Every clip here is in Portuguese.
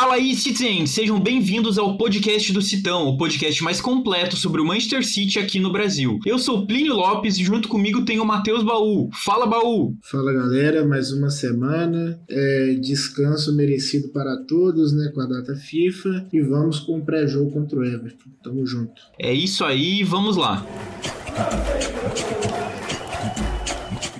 Fala aí, Citizen! Sejam bem-vindos ao podcast do Citão, o podcast mais completo sobre o Manchester City aqui no Brasil. Eu sou Plínio Lopes e junto comigo tem o Matheus Baú. Fala, Baú! Fala, galera. Mais uma semana. É, descanso merecido para todos, né, com a data FIFA. E vamos com o pré-jogo contra o Everton. Tamo junto. É isso aí, vamos lá.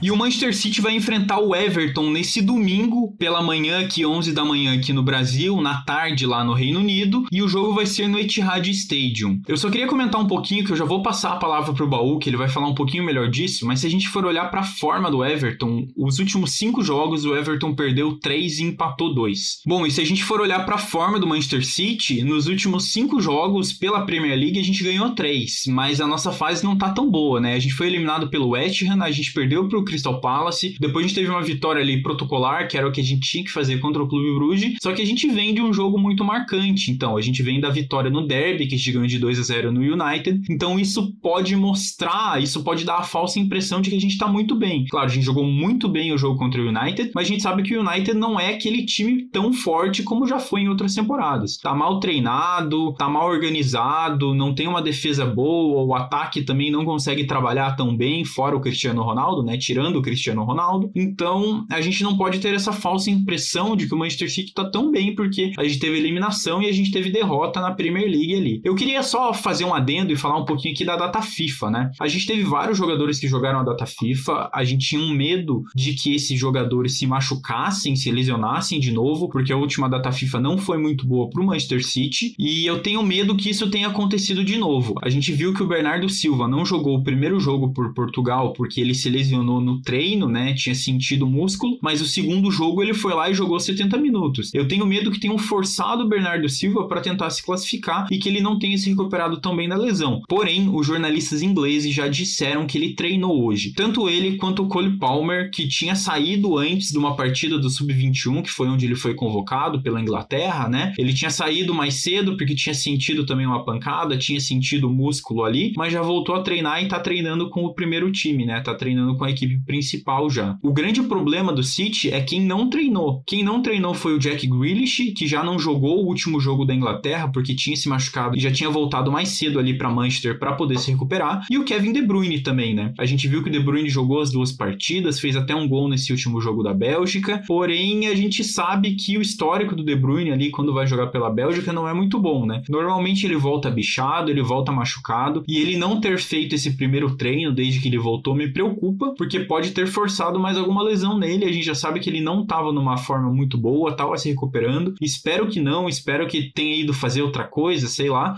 E o Manchester City vai enfrentar o Everton nesse domingo, pela manhã, aqui 11 da manhã aqui no Brasil, na tarde lá no Reino Unido, e o jogo vai ser no Etihad Stadium. Eu só queria comentar um pouquinho, que eu já vou passar a palavra pro Baú, que ele vai falar um pouquinho melhor disso, mas se a gente for olhar para a forma do Everton, os últimos cinco jogos o Everton perdeu três e empatou dois. Bom, e se a gente for olhar para a forma do Manchester City, nos últimos cinco jogos pela Premier League a gente ganhou três, mas a nossa fase não tá tão boa, né? A gente foi eliminado pelo West Ham, a gente perdeu pro Crystal Palace. Depois a gente teve uma vitória ali protocolar, que era o que a gente tinha que fazer contra o Clube Bruges. Só que a gente vem de um jogo muito marcante. Então, a gente vem da vitória no Derby, que a gente ganhou de 2 a 0 no United. Então, isso pode mostrar, isso pode dar a falsa impressão de que a gente tá muito bem. Claro, a gente jogou muito bem o jogo contra o United, mas a gente sabe que o United não é aquele time tão forte como já foi em outras temporadas. Tá mal treinado, tá mal organizado, não tem uma defesa boa, o ataque também não consegue trabalhar tão bem, fora o Cristiano Ronaldo, né? Tirando o Cristiano Cristiano Ronaldo. Então, a gente não pode ter essa falsa impressão de que o Manchester City tá tão bem, porque a gente teve eliminação e a gente teve derrota na Premier League ali. Eu queria só fazer um adendo e falar um pouquinho aqui da data FIFA, né? A gente teve vários jogadores que jogaram a data FIFA, a gente tinha um medo de que esses jogadores se machucassem, se lesionassem de novo, porque a última data FIFA não foi muito boa pro Manchester City, e eu tenho medo que isso tenha acontecido de novo. A gente viu que o Bernardo Silva não jogou o primeiro jogo por Portugal porque ele se lesionou no treino treino, né? Tinha sentido o músculo, mas o segundo jogo ele foi lá e jogou 70 minutos. Eu tenho medo que tenham forçado o Bernardo Silva para tentar se classificar e que ele não tenha se recuperado tão bem da lesão. Porém, os jornalistas ingleses já disseram que ele treinou hoje. Tanto ele quanto o Cole Palmer, que tinha saído antes de uma partida do Sub-21, que foi onde ele foi convocado pela Inglaterra, né? Ele tinha saído mais cedo porque tinha sentido também uma pancada, tinha sentido músculo ali, mas já voltou a treinar e tá treinando com o primeiro time, né? Tá treinando com a equipe principal já. O grande problema do City é quem não treinou. Quem não treinou foi o Jack Grealish, que já não jogou o último jogo da Inglaterra porque tinha se machucado e já tinha voltado mais cedo ali para Manchester para poder se recuperar. E o Kevin De Bruyne também, né? A gente viu que o De Bruyne jogou as duas partidas, fez até um gol nesse último jogo da Bélgica. Porém, a gente sabe que o histórico do De Bruyne ali quando vai jogar pela Bélgica não é muito bom, né? Normalmente ele volta bichado, ele volta machucado e ele não ter feito esse primeiro treino desde que ele voltou me preocupa, porque pode ter forçado mais alguma lesão nele. A gente já sabe que ele não estava numa forma muito boa, estava se recuperando. Espero que não, espero que tenha ido fazer outra coisa, sei lá.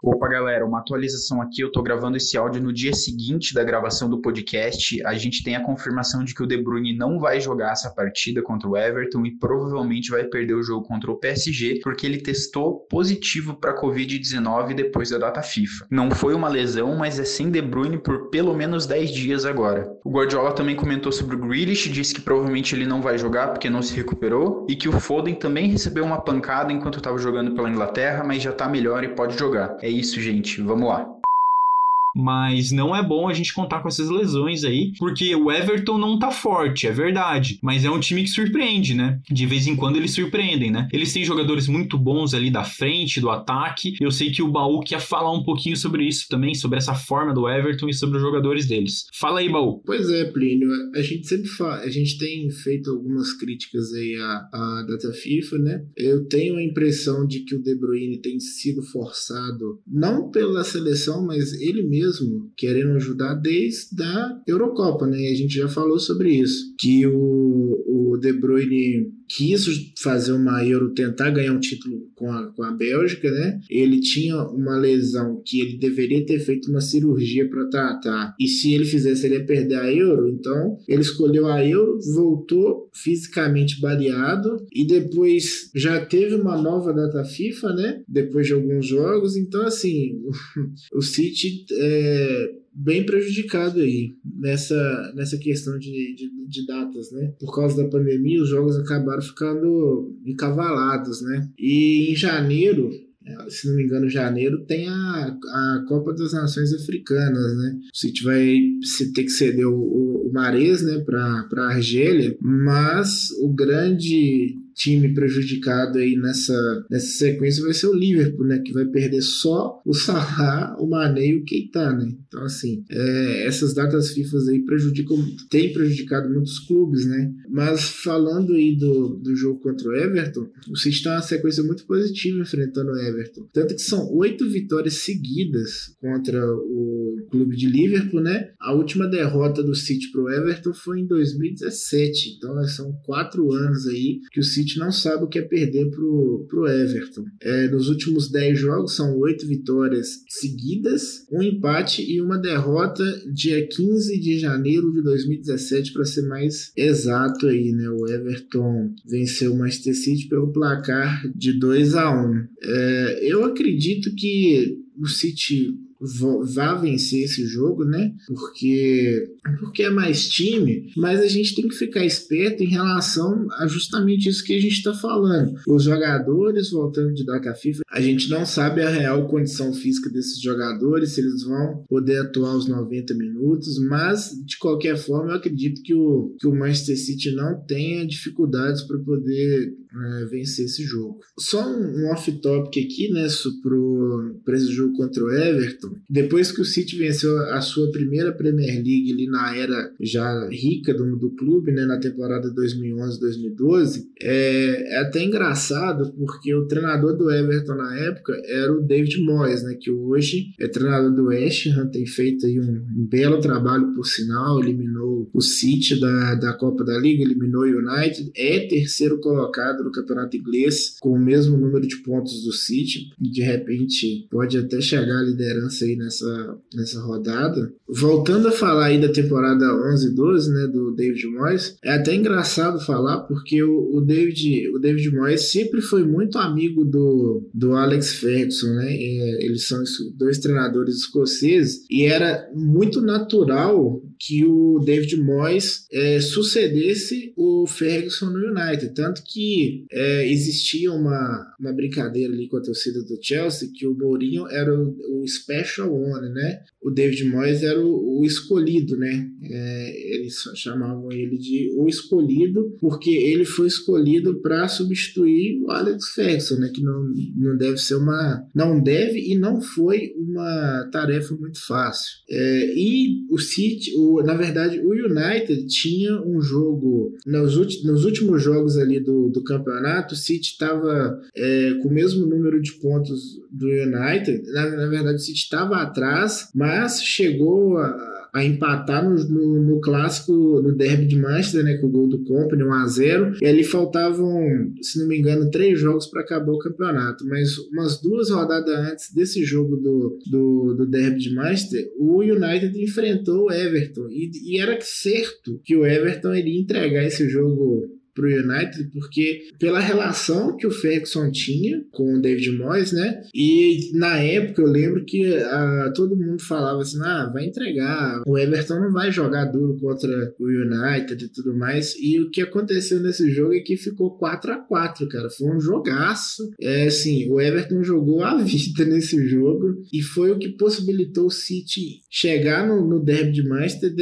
Opa, galera, uma atualização aqui. Eu tô gravando esse áudio no dia seguinte da gravação do podcast. A gente tem a confirmação de que o De Bruyne não vai jogar essa partida contra o Everton e provavelmente vai perder o jogo contra o PSG porque ele testou positivo para Covid-19 depois da data FIFA. Não foi uma lesão, mas é sem De Bruyne por pelo menos 10 dias agora. O Guardiola também comentou sobre o Grealish, disse que provavelmente ele não vai jogar porque não se recuperou e que o Foden também recebeu uma pancada enquanto estava jogando pela Inglaterra, mas já tá melhor e pode jogar. É isso, gente. Vamos lá mas não é bom a gente contar com essas lesões aí, porque o Everton não tá forte, é verdade, mas é um time que surpreende, né? De vez em quando eles surpreendem, né? Eles têm jogadores muito bons ali da frente, do ataque. Eu sei que o Baú quer falar um pouquinho sobre isso também, sobre essa forma do Everton e sobre os jogadores deles. Fala aí, Baú. Pois é, Plínio, a gente sempre fala, a gente tem feito algumas críticas aí à, à data FIFA, né? Eu tenho a impressão de que o De Bruyne tem sido forçado, não pela seleção, mas ele mesmo mesmo querendo ajudar desde a Eurocopa, né? A gente já falou sobre isso, que o, o De Bruyne quis fazer uma Euro, tentar ganhar um título com a, com a Bélgica, né? Ele tinha uma lesão que ele deveria ter feito uma cirurgia para tratar. E se ele fizesse, ele ia perder a Euro. Então, ele escolheu a Euro, voltou fisicamente baleado e depois já teve uma nova data FIFA, né? Depois de alguns jogos. Então, assim, o City é, bem prejudicado aí nessa, nessa questão de, de, de, datas, né? Por causa da pandemia, os jogos acabaram ficando encavalados, né? E em janeiro é, se não me engano, janeiro, tem a, a Copa das Nações Africanas, né? O City vai ter que ceder o, o, o Mares, né, para a Argélia, mas o grande time prejudicado aí nessa, nessa sequência vai ser o Liverpool, né? Que vai perder só o Salah, o Mané e o Keita, né? Então, assim, é, essas datas FIFA aí prejudicam, tem prejudicado muitos clubes, né? Mas falando aí do, do jogo contra o Everton, o City tem uma sequência muito positiva enfrentando o Everton. Tanto que são oito vitórias seguidas contra o clube de Liverpool, né? A última derrota do City pro Everton foi em 2017. Então, são quatro anos aí que o City City não sabe o que é perder pro, pro Everton. É, nos últimos 10 jogos são 8 vitórias seguidas, um empate e uma derrota dia 15 de janeiro de 2017 para ser mais exato aí, né? O Everton venceu o Manchester City pelo placar de 2 a 1. É, eu acredito que o City vá vencer esse jogo, né? Porque, porque é mais time, mas a gente tem que ficar esperto em relação a justamente isso que a gente está falando. Os jogadores voltando de data FIFA, a gente não sabe a real condição física desses jogadores, se eles vão poder atuar os 90 minutos, mas de qualquer forma eu acredito que o, que o Manchester City não tenha dificuldades para poder é, vencer esse jogo. Só um, um off-topic aqui, né, para esse jogo contra o Everton. Depois que o City venceu a sua primeira Premier League ali na era já rica do, do clube, né, na temporada 2011-2012, é, é até engraçado porque o treinador do Everton na época era o David Moyes, né, que hoje é treinador do West Ham, tem feito aí um, um belo trabalho por sinal, eliminou o City da, da Copa da Liga, eliminou o United, é terceiro colocado no campeonato inglês com o mesmo número de pontos do City, de repente pode até chegar à liderança aí nessa, nessa rodada. Voltando a falar aí da temporada 11 e 12, né, do David Moyes, é até engraçado falar porque o, o, David, o David Moyes sempre foi muito amigo do, do Alex Ferguson, né? É, eles são dois treinadores escoceses e era muito natural que o David Moyes é, sucedesse o Ferguson no United, tanto que é, existia uma, uma brincadeira ali com a torcida do Chelsea que o Mourinho era o, o special one, né? O David Moyes era o, o escolhido, né? É, eles chamavam ele de o escolhido porque ele foi escolhido para substituir o Alex Ferguson, né? Que não, não deve ser uma, não deve e não foi uma tarefa muito fácil. É, e o City, o, na verdade, o United tinha um jogo nos, nos últimos jogos ali do, do campeonato, o City estava é, com o mesmo número de pontos do United. Na, na verdade, o City estava atrás, mas chegou a a empatar no, no, no, clássico, no derby de Manchester, né, com o gol do Company, 1 a 0 e ali faltavam, se não me engano, três jogos para acabar o campeonato, mas umas duas rodadas antes desse jogo do, do, do derby de Manchester, o United enfrentou o Everton, e, e era certo que o Everton iria entregar esse jogo para o United, porque pela relação que o Ferguson tinha com o David Moyes, né? E na época eu lembro que uh, todo mundo falava assim: ah, vai entregar, o Everton não vai jogar duro contra o United e tudo mais. E o que aconteceu nesse jogo é que ficou 4 a 4 cara. Foi um jogaço. É assim, o Everton jogou a vida nesse jogo e foi o que possibilitou o City chegar no, no derby de Manchester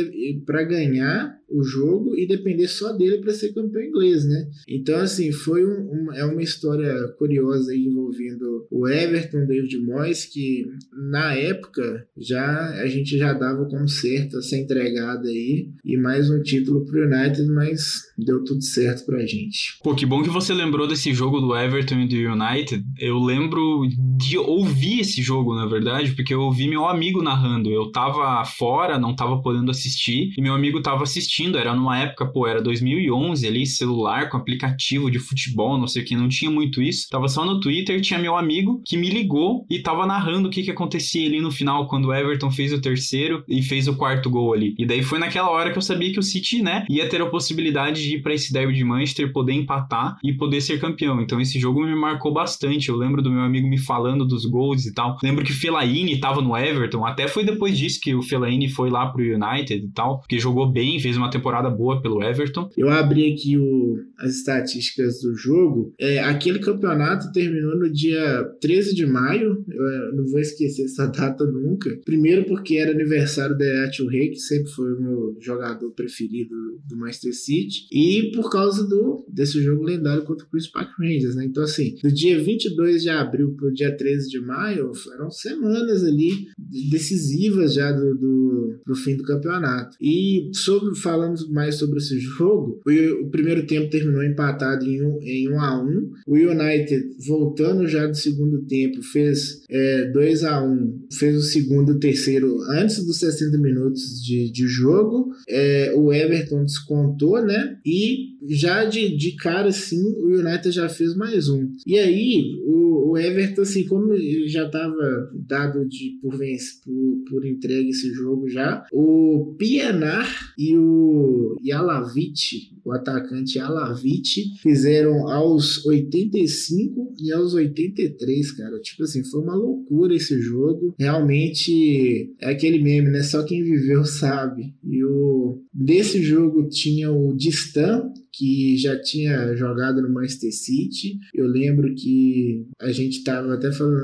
para ganhar o jogo e depender só dele para ser campeão inglês, né? Então, assim, foi um, um, é uma história curiosa envolvendo o Everton, David Moyes, que na época já a gente já dava como certo essa entregada aí e mais um título pro United, mas deu tudo certo pra gente. Pô, que bom que você lembrou desse jogo do Everton e do United. Eu lembro de ouvir esse jogo, na verdade, porque eu ouvi meu amigo narrando. Eu tava fora, não tava podendo assistir, e meu amigo tava assistindo assistindo, era numa época, pô, era 2011 ali, celular com aplicativo de futebol, não sei o que, não tinha muito isso. Tava só no Twitter, tinha meu amigo que me ligou e tava narrando o que que acontecia ali no final, quando o Everton fez o terceiro e fez o quarto gol ali. E daí foi naquela hora que eu sabia que o City, né, ia ter a possibilidade de ir para esse derby de Manchester, poder empatar e poder ser campeão. Então esse jogo me marcou bastante. Eu lembro do meu amigo me falando dos gols e tal. Lembro que Fellaini tava no Everton, até foi depois disso que o Fellaini foi lá pro United e tal, porque jogou bem, fez uma uma temporada boa pelo Everton. Eu abri aqui o, o, as estatísticas do jogo, é, aquele campeonato terminou no dia 13 de maio, eu não vou esquecer essa data nunca. Primeiro porque era aniversário da Yacho Rei, que sempre foi o meu jogador preferido do Manchester City, e por causa do desse jogo lendário contra o Chris Park Rangers, né? Então assim, do dia 22 de abril para o dia 13 de maio, foram semanas ali decisivas já do, do pro fim do campeonato. E sobre falando mais sobre esse jogo, o, primeiro tempo terminou empatado em um, em um a um. O United voltando já do segundo tempo fez é, 2 a 1 um, fez o segundo e o terceiro antes dos 60 minutos de, de jogo. É, o Everton descontou, né? E já de, de cara, assim, o United já fez mais um. E aí, o, o Everton, assim, como já estava dado de, por, por, por entregue esse jogo já, o Pienar e o Yalavich, o atacante Yalavich, fizeram aos 85 e aos 83, cara. Tipo assim, foi uma loucura esse jogo. Realmente é aquele meme, né? Só quem viveu sabe. E o desse jogo tinha o Distan, que já tinha jogado no Manchester City. Eu lembro que a gente estava até falando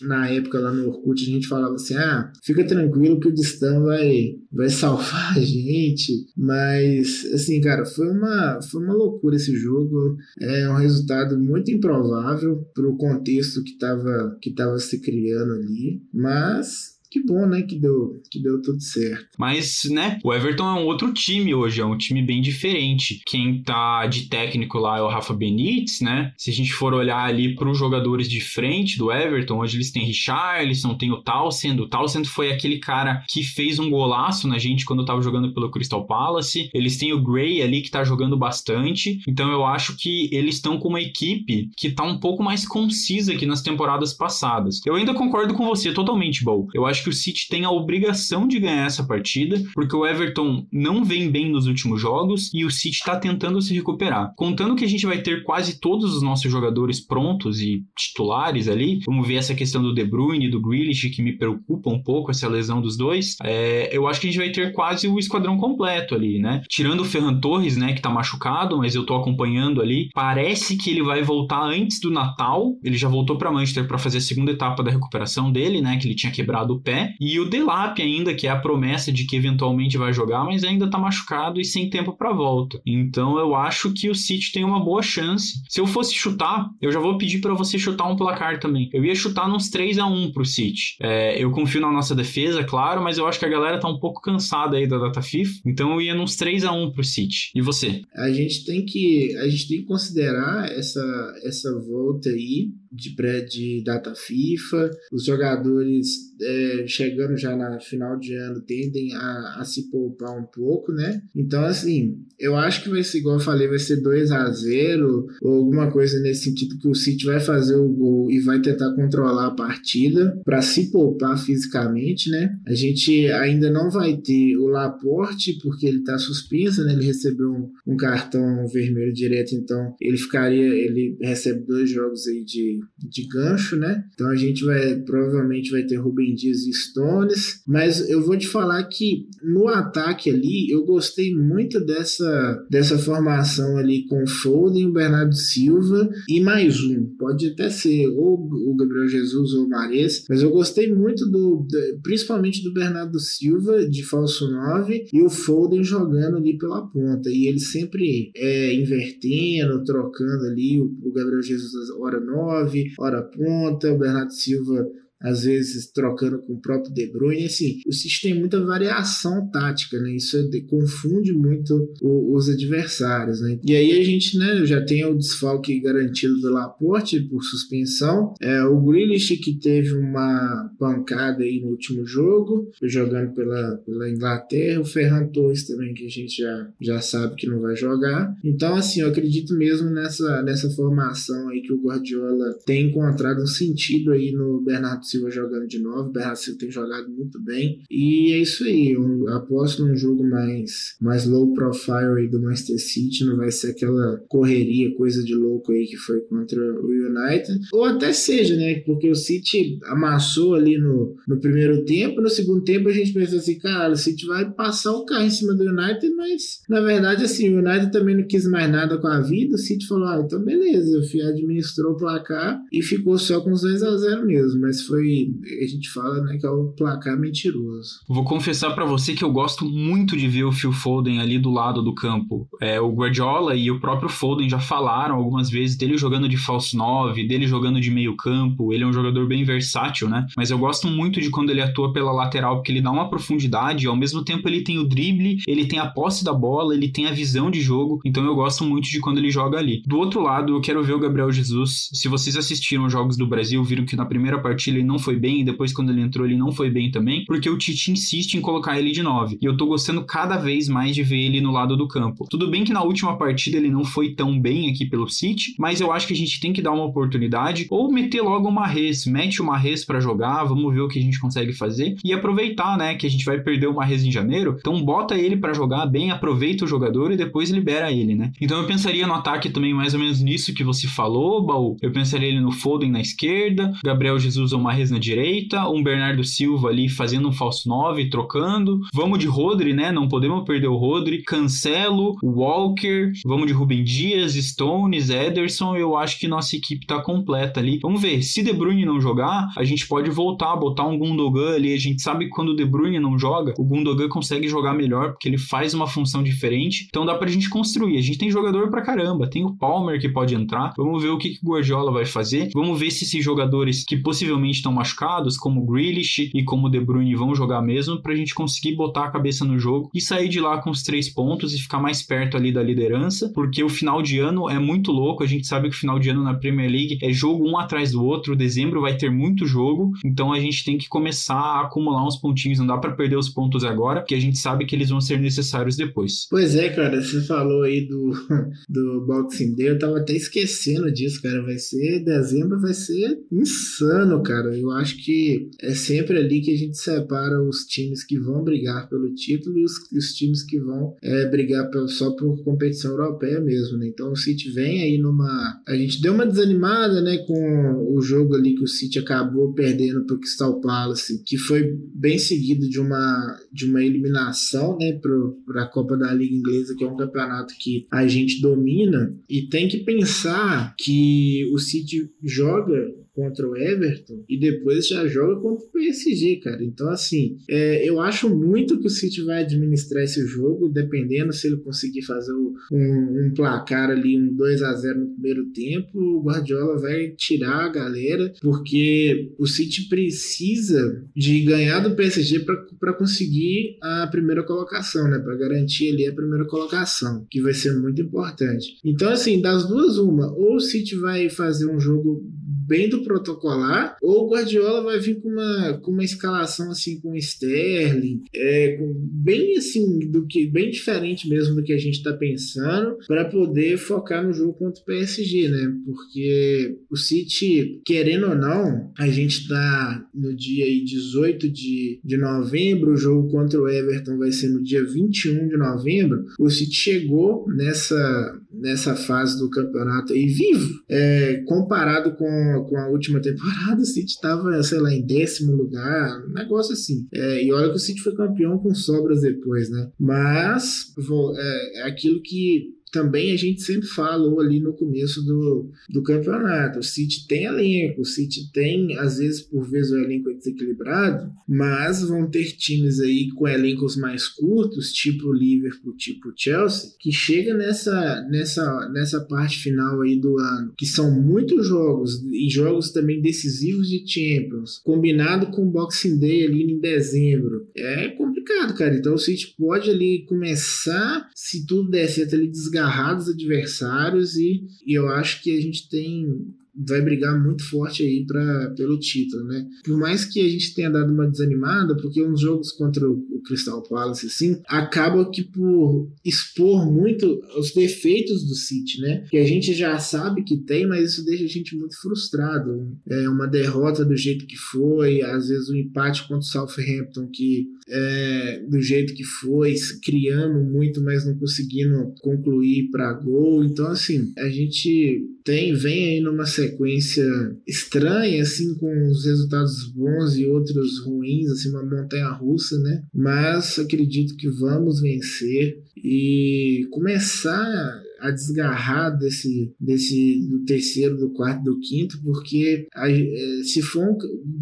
na época lá no Orkut, a gente falava assim: ah, fica tranquilo que o Distan vai, vai salvar a gente. Mas, assim, cara, foi uma, foi uma loucura esse jogo. É um resultado muito improvável para o contexto que estava que tava se criando ali. Mas que bom, né, que deu, que deu tudo certo. Mas, né, o Everton é um outro time hoje, é um time bem diferente. Quem tá de técnico lá é o Rafa Benítez, né? Se a gente for olhar ali para os jogadores de frente do Everton, hoje eles têm Richarlison, tem o Townsend. O Townsend foi aquele cara que fez um golaço na gente quando tava jogando pelo Crystal Palace. Eles têm o Gray ali que tá jogando bastante. Então eu acho que eles estão com uma equipe que tá um pouco mais concisa que nas temporadas passadas. Eu ainda concordo com você totalmente, Bo. Eu acho que o City tem a obrigação de ganhar essa partida, porque o Everton não vem bem nos últimos jogos e o City está tentando se recuperar. Contando que a gente vai ter quase todos os nossos jogadores prontos e titulares ali, vamos ver essa questão do De Bruyne e do Grealish, que me preocupa um pouco, essa lesão dos dois, é, eu acho que a gente vai ter quase o esquadrão completo ali, né? Tirando o Ferran Torres, né, que tá machucado, mas eu tô acompanhando ali, parece que ele vai voltar antes do Natal, ele já voltou para Manchester para fazer a segunda etapa da recuperação dele, né, que ele tinha quebrado o pé, e o Delap ainda, que é a promessa de que eventualmente vai jogar, mas ainda tá machucado e sem tempo para volta. Então eu acho que o City tem uma boa chance. Se eu fosse chutar, eu já vou pedir para você chutar um placar também. Eu ia chutar uns 3 a 1 pro City. É, eu confio na nossa defesa, claro, mas eu acho que a galera tá um pouco cansada aí da data FIFA, então eu ia nos 3 a 1 pro City. E você? A gente tem que a gente tem que considerar essa essa volta aí de pré de data FIFA. Os jogadores é, chegando já na final de ano tendem a, a, se poupar um pouco, né? Então, assim, eu acho que vai ser, igual eu falei, vai ser 2 a 0 ou alguma coisa nesse sentido que o City vai fazer o gol e vai tentar controlar a partida para se poupar fisicamente, né? A gente ainda não vai ter o Laporte porque ele tá suspenso, né? Ele recebeu um, um cartão vermelho direto, então ele ficaria, ele recebe dois jogos aí de, de gancho, né? Então a gente vai, provavelmente vai ter Rubem Dias Stones, mas eu vou te falar que no ataque ali eu gostei muito dessa, dessa formação ali com o Foden, o Bernardo Silva e mais um. Pode até ser ou o Gabriel Jesus ou o Mares, mas eu gostei muito do, principalmente do Bernardo Silva de falso 9 e o Foden jogando ali pela ponta. E ele sempre é, invertendo, trocando ali o, o Gabriel Jesus hora 9, hora ponta, o Bernardo Silva às vezes trocando com o próprio De Bruyne. Assim, o City tem muita variação tática, né? Isso confunde muito o, os adversários, né? E aí a gente, né, já tem o desfalque garantido do Laporte por suspensão. É, o Grealish que teve uma pancada aí no último jogo, jogando pela, pela Inglaterra. O Ferran Torres também, que a gente já, já sabe que não vai jogar. Então, assim, eu acredito mesmo nessa, nessa formação aí que o Guardiola tem encontrado um sentido aí no Bernardo Silva jogando de novo, Silva tem jogado muito bem. E é isso aí, eu aposto num jogo mais, mais low profile aí do Manchester City, não vai ser aquela correria, coisa de louco aí que foi contra o United. Ou até seja, né? Porque o City amassou ali no, no primeiro tempo, no segundo tempo a gente pensou assim, cara, o City vai passar o carro em cima do United, mas na verdade assim, o United também não quis mais nada com a vida, o City falou, ah, então beleza, o FIA administrou o placar e ficou só com os 2 a 0 mesmo, mas foi, a gente fala, né, que é o placar mentiroso. Vou confessar para você que eu gosto muito de ver o Phil Foden ali do lado do campo. É, o Guardiola e o próprio Foden já falaram algumas vezes dele jogando de falso 9, dele jogando de meio campo, ele é um jogador bem versátil, né? Mas eu gosto muito de quando ele atua pela lateral, porque ele dá uma profundidade ao mesmo tempo ele tem o drible, ele tem a posse da bola, ele tem a visão de jogo, então eu gosto muito de quando ele joga ali. Do outro lado, eu quero ver o Gabriel Jesus. Se vocês assistiram os jogos do Brasil, viram que na primeira partida ele não foi bem, e depois quando ele entrou ele não foi bem também, porque o Tite insiste em colocar ele de 9. E eu tô gostando cada vez mais de ver ele no lado do campo. Tudo bem que na última partida ele não foi tão bem aqui pelo City, mas eu acho que a gente tem que dar uma oportunidade ou meter logo uma res, mete uma res para jogar, vamos ver o que a gente consegue fazer e aproveitar, né, que a gente vai perder uma res em janeiro. Então bota ele para jogar bem, aproveita o jogador e depois libera ele, né? Então eu pensaria no ataque também mais ou menos nisso que você falou, Baú. Eu pensaria ele no Foden na esquerda, Gabriel Jesus ou Marres na direita, um Bernardo Silva ali fazendo um falso 9, trocando. Vamos de Rodri, né? Não podemos perder o Rodri. Cancelo, Walker, vamos de Rubem Dias, Stones, Ederson. Eu acho que nossa equipe tá completa ali. Vamos ver, se De Bruyne não jogar, a gente pode voltar, botar um Gundogan ali. A gente sabe que quando o De Bruyne não joga, o Gundogan consegue jogar melhor, porque ele faz uma função diferente. Então dá pra gente construir. A gente tem jogador pra caramba. Tem o Palmer que pode entrar. Vamos ver o que, que o Guardiola vai fazer. Vamos ver se esses jogadores que possivelmente estão machucados, como Grealish e como De Bruyne, vão jogar mesmo, pra gente conseguir botar a cabeça no jogo e sair de lá com os três pontos e ficar mais perto ali da liderança, porque o final de ano é muito louco. A gente sabe que o final de ano na Premier League é jogo um atrás do outro. Dezembro vai ter muito jogo, então a gente tem que começar a acumular uns pontinhos. Não dá para perder os pontos agora, porque a gente sabe que eles vão ser necessários depois. Pois é, cara, você falou aí do, do Boxing Day, eu tava até esquecendo disso, cara. Vai ser dezembro, vai ser insano, cara. Eu acho que é sempre ali que a gente separa os times que vão brigar pelo título e os, os times que vão é, brigar pelo, só por competição europeia mesmo, né? Então o City vem aí numa. A gente deu uma desanimada, né, com o jogo ali que o City acabou perdendo pro Crystal Palace, que foi bem seguido de uma, de uma eliminação, né, para a Copa da Liga Inglesa, que é um campeonato que a gente domina, e tem que pensar que o City joga contra o Everton e depois já joga contra o PSG, cara. Então, assim, é, eu acho muito que o City vai administrar esse jogo, dependendo se ele conseguir fazer um, um placar ali, um 2 a 0 no primeiro tempo, o Guardiola vai tirar a galera, porque o City precisa de ganhar do PSG para conseguir a primeira colocação, né? Para garantir ali a primeira colocação, que vai ser muito importante. Então, assim, das duas, uma, ou o City vai fazer um jogo bem do protocolar, ou o Guardiola vai vir com uma, com uma escalação assim com Sterling, é, com, bem assim, do que bem diferente mesmo do que a gente está pensando, para poder focar no jogo contra o PSG, né? Porque o City, querendo ou não, a gente está no dia aí 18 de, de novembro, o jogo contra o Everton vai ser no dia 21 de novembro. O City chegou nessa, nessa fase do campeonato aí vivo, é, comparado com com a última temporada, o City estava, sei lá, em décimo lugar, um negócio assim. É, e olha que o City foi campeão com sobras depois, né? Mas vou, é, é aquilo que também a gente sempre falou ali no começo do, do campeonato. O City tem elenco, o City tem, às vezes, por vezes, o elenco é desequilibrado, mas vão ter times aí com elencos mais curtos, tipo Liverpool, tipo Chelsea, que chega nessa, nessa, nessa parte final aí do ano, que são muitos jogos, e jogos também decisivos de Champions, combinado com o Boxing Day ali em dezembro. É complicado, cara. Então o City pode ali começar, se tudo der certo, ali desgarrar dos adversários e, e eu acho que a gente tem vai brigar muito forte aí pra, pelo título, né? Por mais que a gente tenha dado uma desanimada, porque uns jogos contra o, Crystal Palace, assim, acaba que por expor muito os defeitos do City, né? Que a gente já sabe que tem, mas isso deixa a gente muito frustrado. É uma derrota do jeito que foi, às vezes um empate contra o Southampton que é, do jeito que foi, criando muito, mas não conseguindo concluir para gol. Então, assim, a gente tem vem aí numa sequência estranha, assim, com os resultados bons e outros ruins, assim, uma montanha russa, né? Mas acredito que vamos vencer e começar a desgarrar desse, desse do terceiro, do quarto, do quinto, porque a, é, se for um,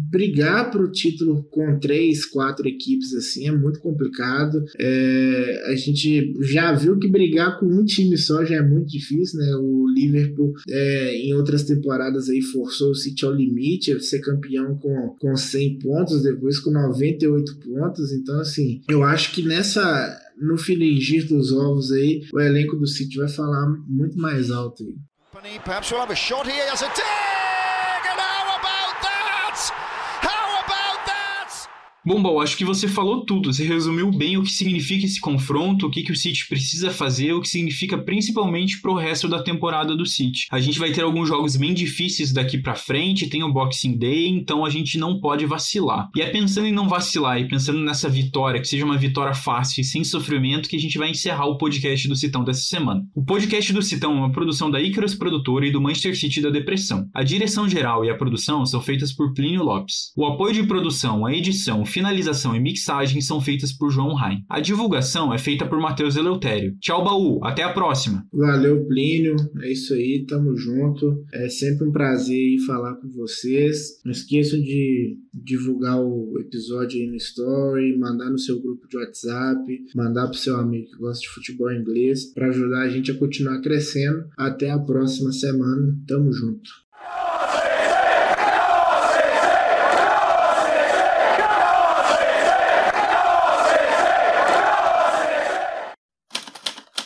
brigar para o título com três, quatro equipes assim é muito complicado. É, a gente já viu que brigar com um time só já é muito difícil, né? O Liverpool é, em outras temporadas aí forçou o City ao limite, ser campeão com, com 100 pontos, depois com 98 pontos. Então, assim, eu acho que nessa no filingir dos ovos aí, o elenco do City vai falar muito mais alto aí. Bom, Bom, acho que você falou tudo. Você resumiu bem o que significa esse confronto, o que, que o City precisa fazer, o que significa principalmente pro resto da temporada do City. A gente vai ter alguns jogos bem difíceis daqui para frente, tem o Boxing Day, então a gente não pode vacilar. E é pensando em não vacilar e pensando nessa vitória, que seja uma vitória fácil e sem sofrimento, que a gente vai encerrar o podcast do Citão dessa semana. O podcast do Citão é uma produção da Icarus Produtora e do Manchester City da Depressão. A direção geral e a produção são feitas por Plínio Lopes. O apoio de produção, a edição, finalização e mixagem são feitas por João Rain. A divulgação é feita por Matheus Eleutério. Tchau, baú. Até a próxima. Valeu, Plínio. É isso aí. Tamo junto. É sempre um prazer falar com vocês. Não esqueçam de divulgar o episódio aí no Story, mandar no seu grupo de WhatsApp, mandar pro seu amigo que gosta de futebol inglês, para ajudar a gente a continuar crescendo. Até a próxima semana. Tamo junto.